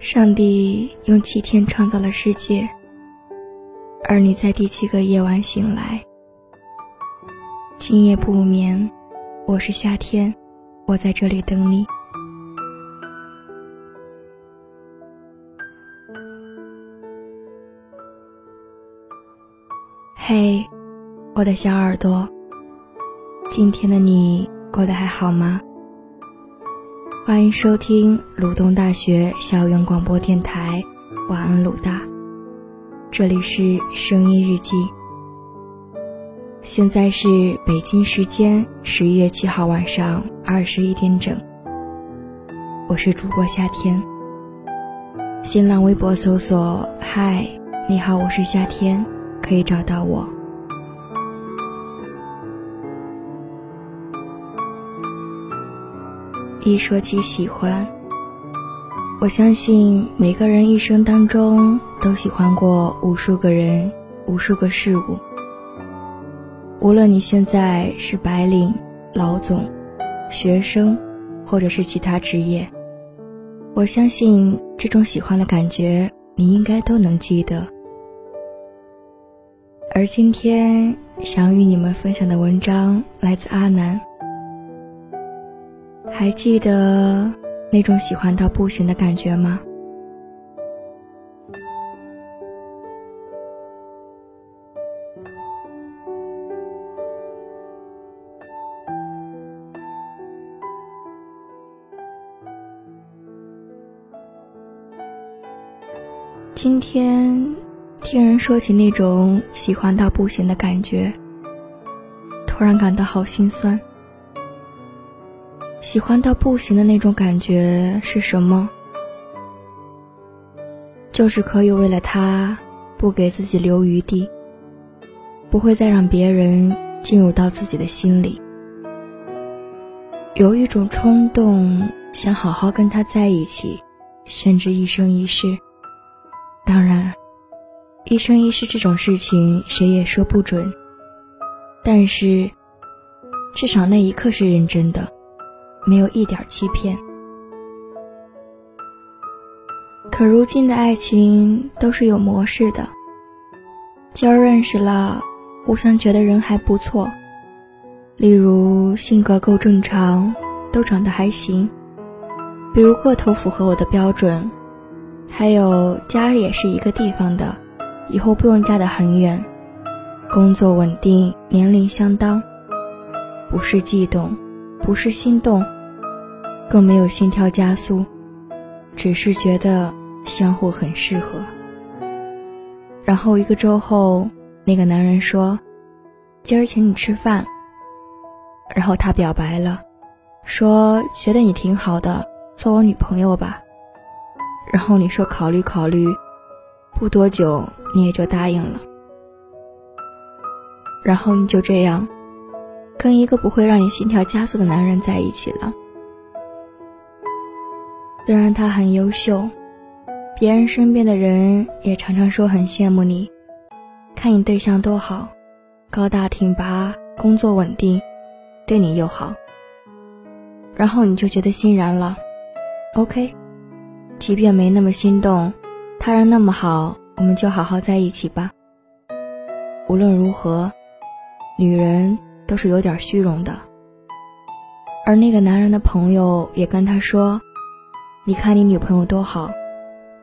上帝用七天创造了世界，而你在第七个夜晚醒来。今夜不眠，我是夏天，我在这里等你。嘿，我的小耳朵，今天的你过得还好吗？欢迎收听鲁东大学校园广播电台，晚安鲁大。这里是声音日记。现在是北京时间十一月七号晚上二十一点整。我是主播夏天。新浪微博搜索“嗨，你好，我是夏天”，可以找到我。一说起喜欢，我相信每个人一生当中都喜欢过无数个人、无数个事物。无论你现在是白领、老总、学生，或者是其他职业，我相信这种喜欢的感觉你应该都能记得。而今天想与你们分享的文章来自阿南。还记得那种喜欢到不行的感觉吗？今天听人说起那种喜欢到不行的感觉，突然感到好心酸。喜欢到不行的那种感觉是什么？就是可以为了他不给自己留余地，不会再让别人进入到自己的心里。有一种冲动，想好好跟他在一起，甚至一生一世。当然，一生一世这种事情谁也说不准。但是，至少那一刻是认真的。没有一点欺骗，可如今的爱情都是有模式的。今儿认识了，互相觉得人还不错，例如性格够正常，都长得还行，比如个头符合我的标准，还有家也是一个地方的，以后不用嫁得很远，工作稳定，年龄相当，不是悸动。不是心动，更没有心跳加速，只是觉得相互很适合。然后一个周后，那个男人说：“今儿请你吃饭。”然后他表白了，说：“觉得你挺好的，做我女朋友吧。”然后你说：“考虑考虑。”不多久，你也就答应了。然后你就这样。跟一个不会让你心跳加速的男人在一起了。虽然他很优秀，别人身边的人也常常说很羡慕你，看你对象多好，高大挺拔，工作稳定，对你又好。然后你就觉得欣然了。OK，即便没那么心动，他人那么好，我们就好好在一起吧。无论如何，女人。都是有点虚荣的，而那个男人的朋友也跟他说：“你看你女朋友多好，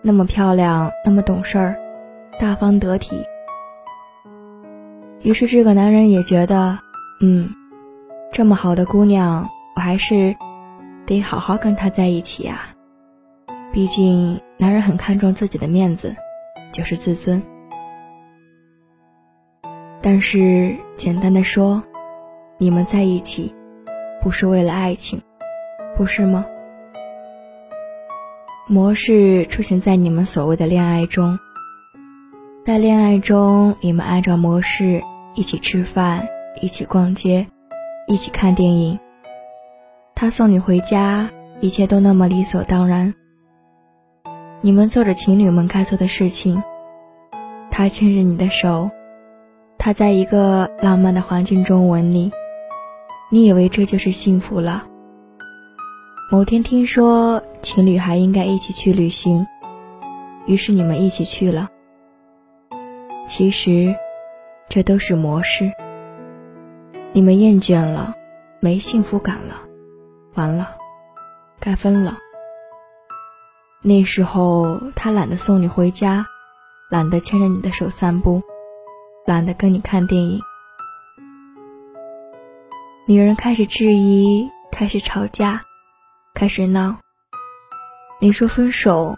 那么漂亮，那么懂事儿，大方得体。”于是这个男人也觉得，嗯，这么好的姑娘，我还是得好好跟她在一起呀。毕竟男人很看重自己的面子，就是自尊。但是简单的说。你们在一起，不是为了爱情，不是吗？模式出现在你们所谓的恋爱中，在恋爱中，你们按照模式一起吃饭，一起逛街，一起看电影。他送你回家，一切都那么理所当然。你们做着情侣们该做的事情，他牵着你的手，他在一个浪漫的环境中吻你。你以为这就是幸福了？某天听说情侣还应该一起去旅行，于是你们一起去了。其实，这都是模式。你们厌倦了，没幸福感了，完了，该分了。那时候他懒得送你回家，懒得牵着你的手散步，懒得跟你看电影。女人开始质疑，开始吵架，开始闹。你说分手，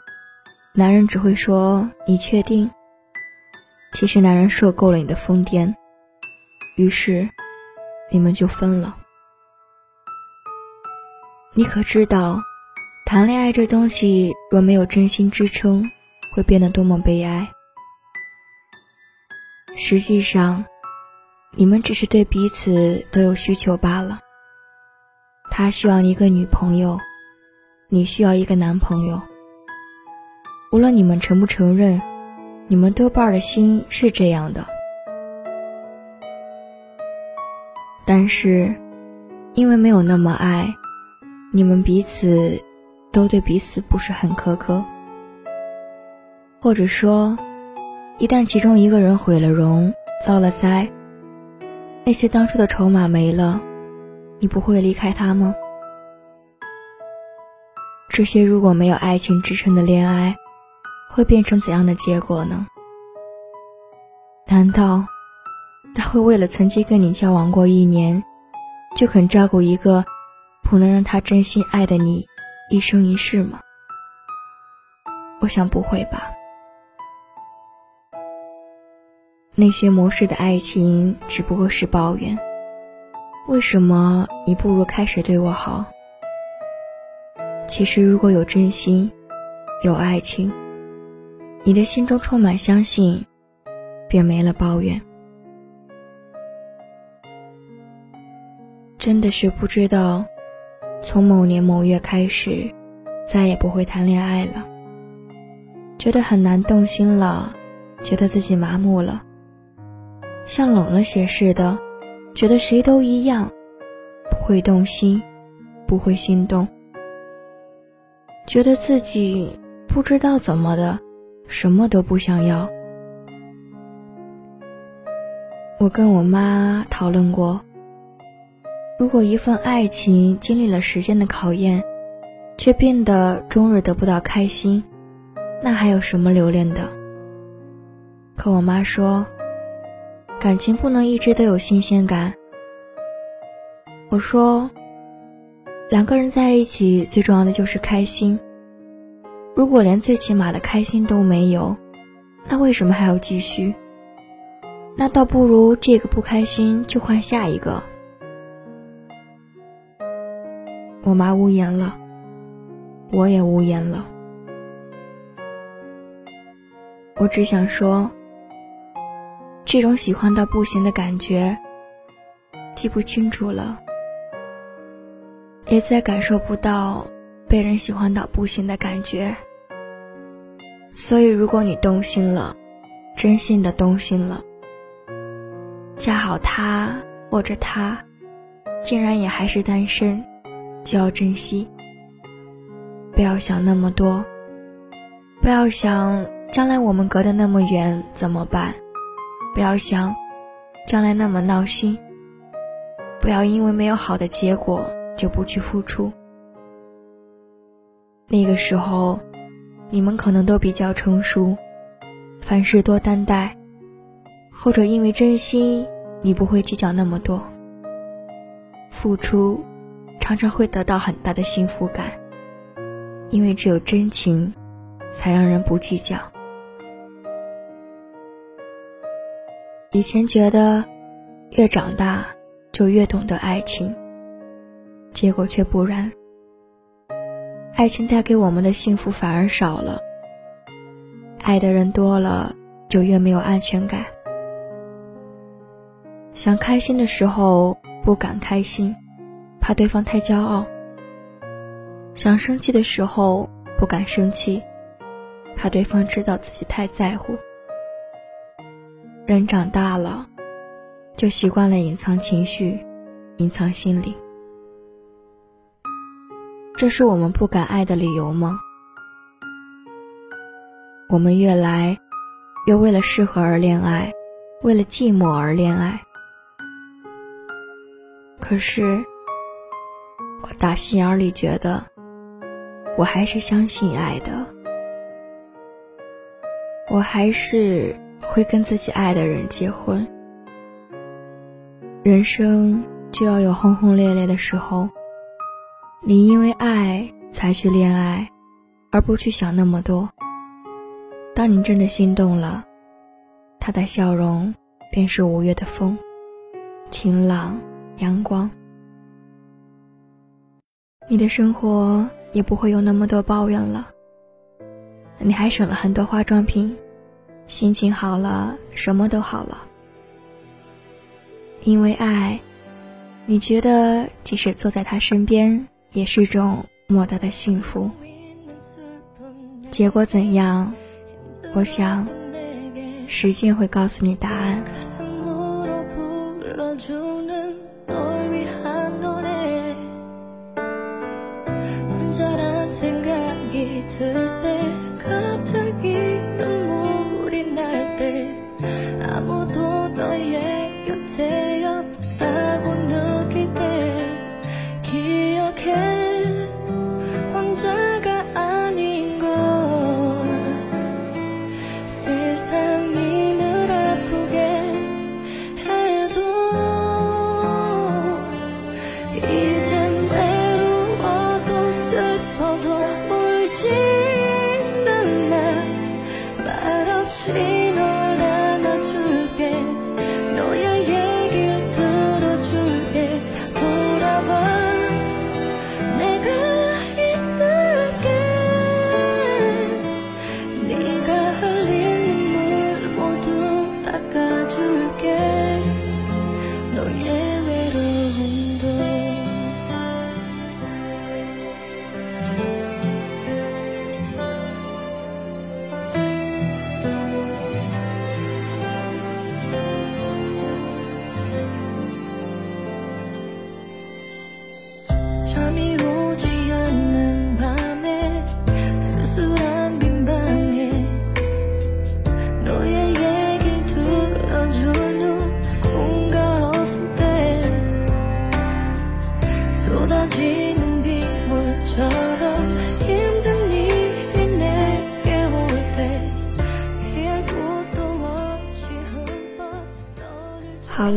男人只会说你确定。其实男人受够了你的疯癫，于是你们就分了。你可知道，谈恋爱这东西若没有真心支撑，会变得多么悲哀？实际上，你们只是对彼此都有需求罢了。他需要一个女朋友。你需要一个男朋友。无论你们承不承认，你们多半的心是这样的。但是，因为没有那么爱，你们彼此都对彼此不是很苛刻。或者说，一旦其中一个人毁了容、遭了灾，那些当初的筹码没了，你不会离开他吗？这些如果没有爱情支撑的恋爱，会变成怎样的结果呢？难道他会为了曾经跟你交往过一年，就肯照顾一个不能让他真心爱的你一生一世吗？我想不会吧。那些模式的爱情只不过是抱怨。为什么你不如开始对我好？其实，如果有真心，有爱情，你的心中充满相信，便没了抱怨。真的是不知道，从某年某月开始，再也不会谈恋爱了。觉得很难动心了，觉得自己麻木了，像冷了些似的，觉得谁都一样，不会动心，不会心动。觉得自己不知道怎么的，什么都不想要。我跟我妈讨论过，如果一份爱情经历了时间的考验，却变得终日得不到开心，那还有什么留恋的？可我妈说，感情不能一直都有新鲜感。我说。两个人在一起，最重要的就是开心。如果连最起码的开心都没有，那为什么还要继续？那倒不如这个不开心就换下一个。我妈无言了，我也无言了。我只想说，这种喜欢到不行的感觉，记不清楚了。也再感受不到被人喜欢到不行的感觉，所以如果你动心了，真心的动心了，恰好他或者他，竟然也还是单身，就要珍惜。不要想那么多，不要想将来我们隔得那么远怎么办，不要想将来那么闹心，不要因为没有好的结果。就不去付出。那个时候，你们可能都比较成熟，凡事多担待，或者因为真心，你不会计较那么多。付出，常常会得到很大的幸福感，因为只有真情，才让人不计较。以前觉得，越长大就越懂得爱情。结果却不然，爱情带给我们的幸福反而少了。爱的人多了，就越没有安全感。想开心的时候不敢开心，怕对方太骄傲；想生气的时候不敢生气，怕对方知道自己太在乎。人长大了，就习惯了隐藏情绪，隐藏心理。这是我们不敢爱的理由吗？我们越来越为了适合而恋爱，为了寂寞而恋爱。可是，我打心眼里觉得，我还是相信爱的，我还是会跟自己爱的人结婚。人生就要有轰轰烈烈的时候，你因为爱才去恋爱，而不去想那么多。当你真的心动了，他的笑容便是五月的风，晴朗阳光。你的生活也不会有那么多抱怨了，你还省了很多化妆品，心情好了，什么都好了。因为爱，你觉得即使坐在他身边，也是种莫大的幸福。结果怎样？我想，时间会告诉你答案。好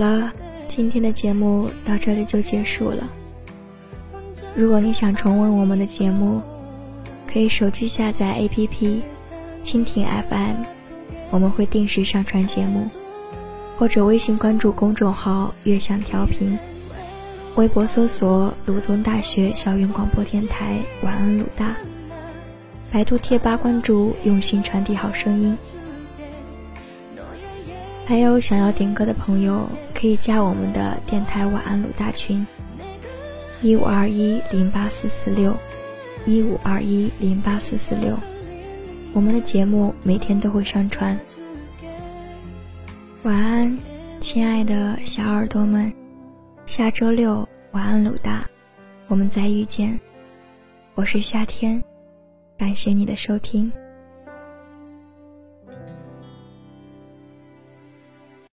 了，今天的节目到这里就结束了。如果你想重温我们的节目，可以手机下载 APP 蜻蜓 FM，我们会定时上传节目，或者微信关注公众号“悦享调频”，微博搜索“鲁东大学校园广播电台”，晚安鲁大。百度贴吧关注“用心传递好声音”。还有想要点歌的朋友，可以加我们的电台晚安鲁大群，一五二一零八四四六，一五二一零八四四六。我们的节目每天都会上传。晚安，亲爱的小耳朵们，下周六晚安鲁大，我们再遇见。我是夏天，感谢你的收听。